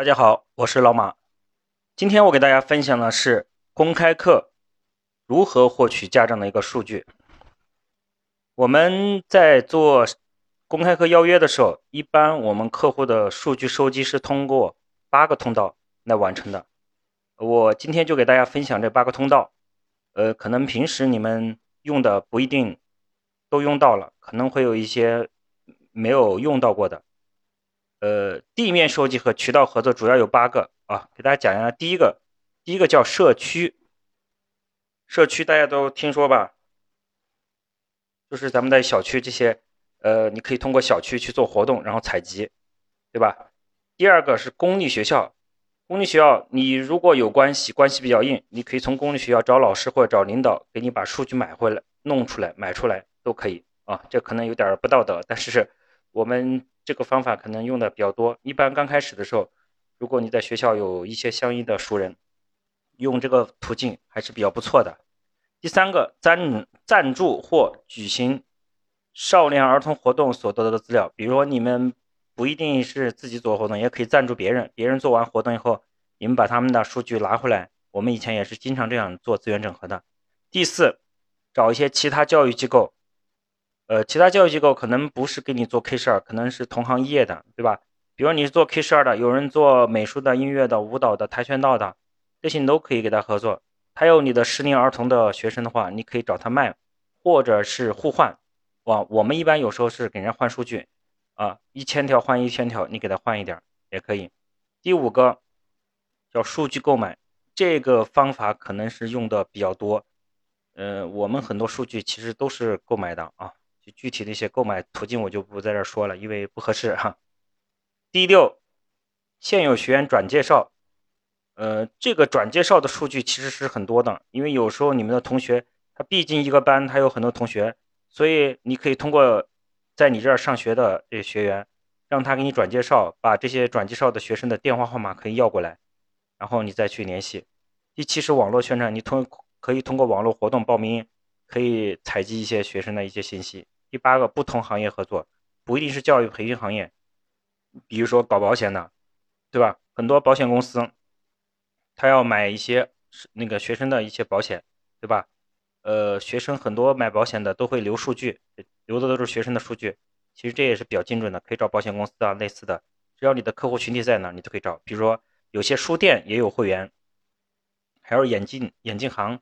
大家好，我是老马。今天我给大家分享的是公开课如何获取家长的一个数据。我们在做公开课邀约的时候，一般我们客户的数据收集是通过八个通道来完成的。我今天就给大家分享这八个通道。呃，可能平时你们用的不一定都用到了，可能会有一些没有用到过的。呃，地面收集和渠道合作主要有八个啊，给大家讲一下。第一个，第一个叫社区，社区大家都听说吧？就是咱们的小区这些，呃，你可以通过小区去做活动，然后采集，对吧？第二个是公立学校，公立学校你如果有关系，关系比较硬，你可以从公立学校找老师或者找领导，给你把数据买回来、弄出来、买出来都可以啊。这可能有点不道德，但是我们。这个方法可能用的比较多。一般刚开始的时候，如果你在学校有一些相应的熟人，用这个途径还是比较不错的。第三个，赞赞助或举行少年儿童活动所得到的资料，比如说你们不一定是自己做活动，也可以赞助别人。别人做完活动以后，你们把他们的数据拿回来。我们以前也是经常这样做资源整合的。第四，找一些其他教育机构。呃，其他教育机构可能不是给你做 K 十二，可能是同行业的，对吧？比如你是做 K 十二的，有人做美术的、音乐的、舞蹈的、跆拳道的，这些你都可以给他合作。还有你的适龄儿童的学生的话，你可以找他卖，或者是互换。哇，我们一般有时候是给人家换数据，啊，一千条换一千条，你给他换一点也可以。第五个叫数据购买，这个方法可能是用的比较多。呃，我们很多数据其实都是购买的啊。就具体的一些购买途径我就不在这说了，因为不合适哈。第六，现有学员转介绍，呃，这个转介绍的数据其实是很多的，因为有时候你们的同学他毕竟一个班他有很多同学，所以你可以通过在你这儿上学的这些学员，让他给你转介绍，把这些转介绍的学生的电话号码可以要过来，然后你再去联系。第七是网络宣传，你通可以通过网络活动报名。可以采集一些学生的一些信息。第八个，不同行业合作，不一定是教育培训行业，比如说搞保险的，对吧？很多保险公司，他要买一些那个学生的一些保险，对吧？呃，学生很多买保险的都会留数据，留的都是学生的数据。其实这也是比较精准的，可以找保险公司啊，类似的，只要你的客户群体在哪，你都可以找。比如说有些书店也有会员，还有眼镜眼镜行。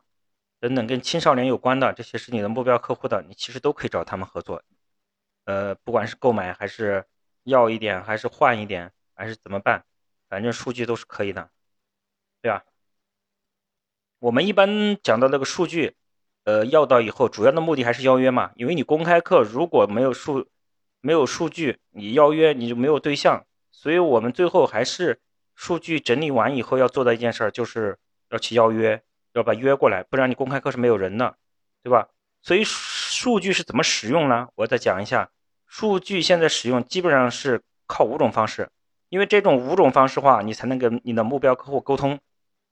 等等，跟青少年有关的这些是你的目标客户的，你其实都可以找他们合作。呃，不管是购买还是要一点，还是换一点，还是怎么办，反正数据都是可以的，对吧？我们一般讲到那个数据，呃，要到以后主要的目的还是邀约嘛，因为你公开课如果没有数没有数据，你邀约你就没有对象，所以我们最后还是数据整理完以后要做的一件事儿，就是要去邀约。要把约过来，不然你公开课是没有人的，对吧？所以数据是怎么使用呢？我再讲一下，数据现在使用基本上是靠五种方式，因为这种五种方式话，你才能跟你的目标客户沟通。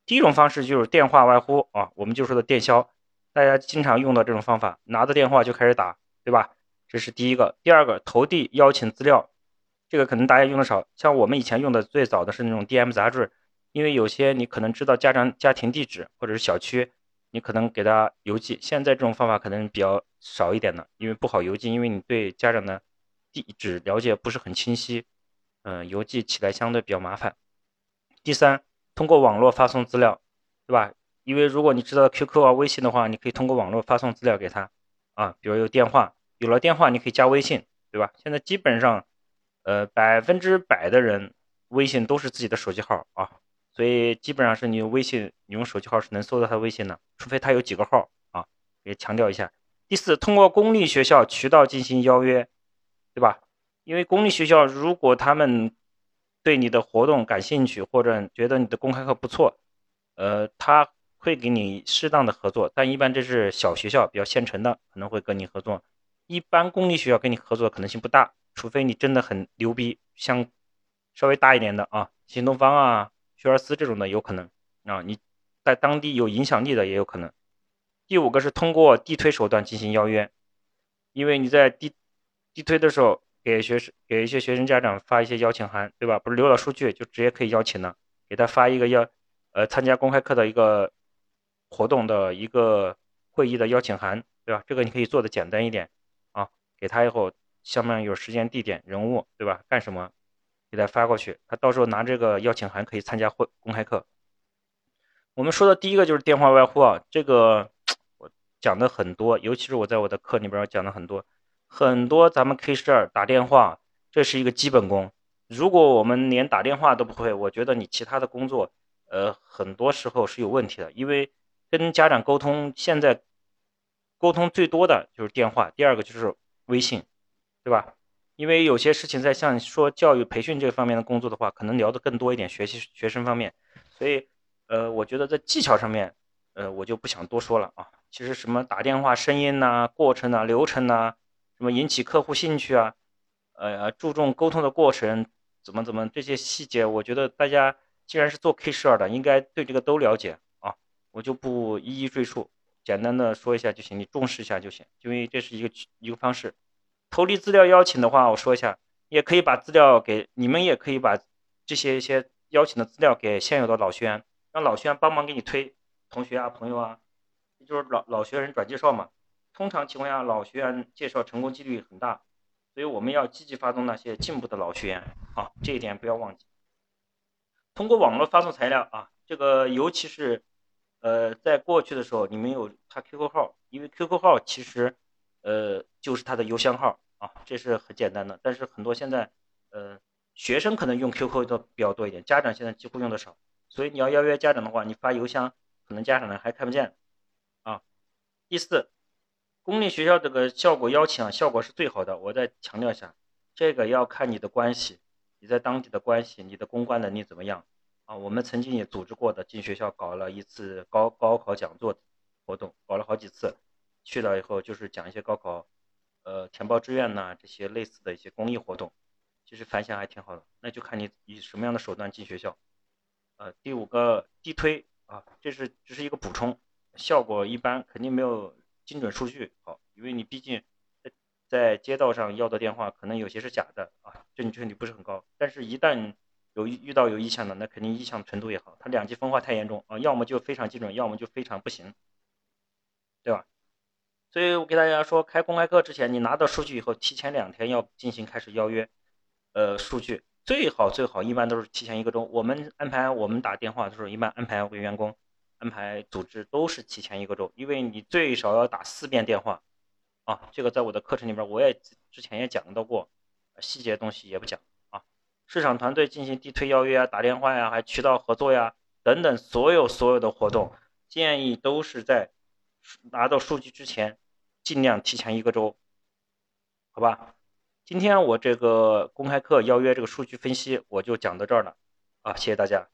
第一种方式就是电话外呼啊，我们就说的电销，大家经常用的这种方法，拿着电话就开始打，对吧？这是第一个。第二个投递邀请资料，这个可能大家用的少，像我们以前用的最早的是那种 DM 杂志。因为有些你可能知道家长家庭地址或者是小区，你可能给他邮寄。现在这种方法可能比较少一点的，因为不好邮寄，因为你对家长的地址了解不是很清晰，嗯，邮寄起来相对比较麻烦。第三，通过网络发送资料，对吧？因为如果你知道 QQ 啊、微信的话，你可以通过网络发送资料给他啊，比如有电话，有了电话你可以加微信，对吧？现在基本上，呃，百分之百的人微信都是自己的手机号啊。所以基本上是你用微信，你用手机号是能搜到他微信的，除非他有几个号啊。也强调一下。第四，通过公立学校渠道进行邀约，对吧？因为公立学校如果他们对你的活动感兴趣，或者觉得你的公开课不错，呃，他会给你适当的合作。但一般这是小学校比较现成的，可能会跟你合作。一般公立学校跟你合作可能性不大，除非你真的很牛逼，像稍微大一点的啊，新东方啊。学而思这种的有可能啊，你在当地有影响力的也有可能。第五个是通过地推手段进行邀约，因为你在地地推的时候，给学生给一些学生家长发一些邀请函，对吧？不是留了数据就直接可以邀请了，给他发一个邀呃参加公开课的一个活动的一个会议的邀请函，对吧？这个你可以做的简单一点啊，给他以后下面有时间、地点、人物，对吧？干什么？给他发过去，他到时候拿这个邀请函可以参加会公开课。我们说的第一个就是电话外呼啊，这个我讲的很多，尤其是我在我的课里边讲的很多，很多咱们 K 十二打电话，这是一个基本功。如果我们连打电话都不会，我觉得你其他的工作，呃，很多时候是有问题的。因为跟家长沟通，现在沟通最多的就是电话，第二个就是微信，对吧？因为有些事情在像说教育培训这方面的工作的话，可能聊的更多一点，学习学生方面，所以呃，我觉得在技巧上面，呃，我就不想多说了啊。其实什么打电话声音呐、过程呐、流程呐，什么引起客户兴趣啊，呃，注重沟通的过程，怎么怎么这些细节，我觉得大家既然是做 K 十二的，应该对这个都了解啊，我就不一一赘述，简单的说一下就行，你重视一下就行，因为这是一个一个方式。投递资料邀请的话，我说一下，也可以把资料给你们，也可以把这些一些邀请的资料给现有的老学员，让老学员帮忙给你推同学啊、朋友啊，就是老老学员转介绍嘛。通常情况下，老学员介绍成功几率很大，所以我们要积极发动那些进步的老学员啊，这一点不要忘记。通过网络发送材料啊，这个尤其是呃，在过去的时候，你们有他 QQ 号，因为 QQ 号其实呃就是他的邮箱号。啊，这是很简单的，但是很多现在，呃，学生可能用 QQ 的比较多一点，家长现在几乎用的少，所以你要邀约家长的话，你发邮箱，可能家长呢还看不见，啊。第四，公立学校这个效果邀请啊，效果是最好的，我再强调一下，这个要看你的关系，你在当地的关系，你的公关能力怎么样啊？我们曾经也组织过的，进学校搞了一次高高考讲座活动，搞了好几次，去了以后就是讲一些高考。呃，填报志愿呐，这些类似的一些公益活动，其实反响还挺好的。那就看你以什么样的手段进学校。呃，第五个地推啊，这是只是一个补充，效果一般，肯定没有精准数据好，因为你毕竟在在街道上要的电话，可能有些是假的啊，准确率不是很高。但是，一旦有遇到有意向的，那肯定意向程度也好。它两极分化太严重啊，要么就非常精准，要么就非常不行，对吧？所以我给大家说，开公开课之前，你拿到数据以后，提前两天要进行开始邀约，呃，数据最好最好一般都是提前一个周。我们安排我们打电话的时候，一般安排为员工，安排组织都是提前一个周，因为你最少要打四遍电话，啊，这个在我的课程里边我也之前也讲到过，细节东西也不讲啊。市场团队进行地推邀约啊，打电话呀，还渠道合作呀等等，所有所有的活动建议都是在拿到数据之前。尽量提前一个周，好吧？今天我这个公开课邀约这个数据分析，我就讲到这儿了啊！谢谢大家。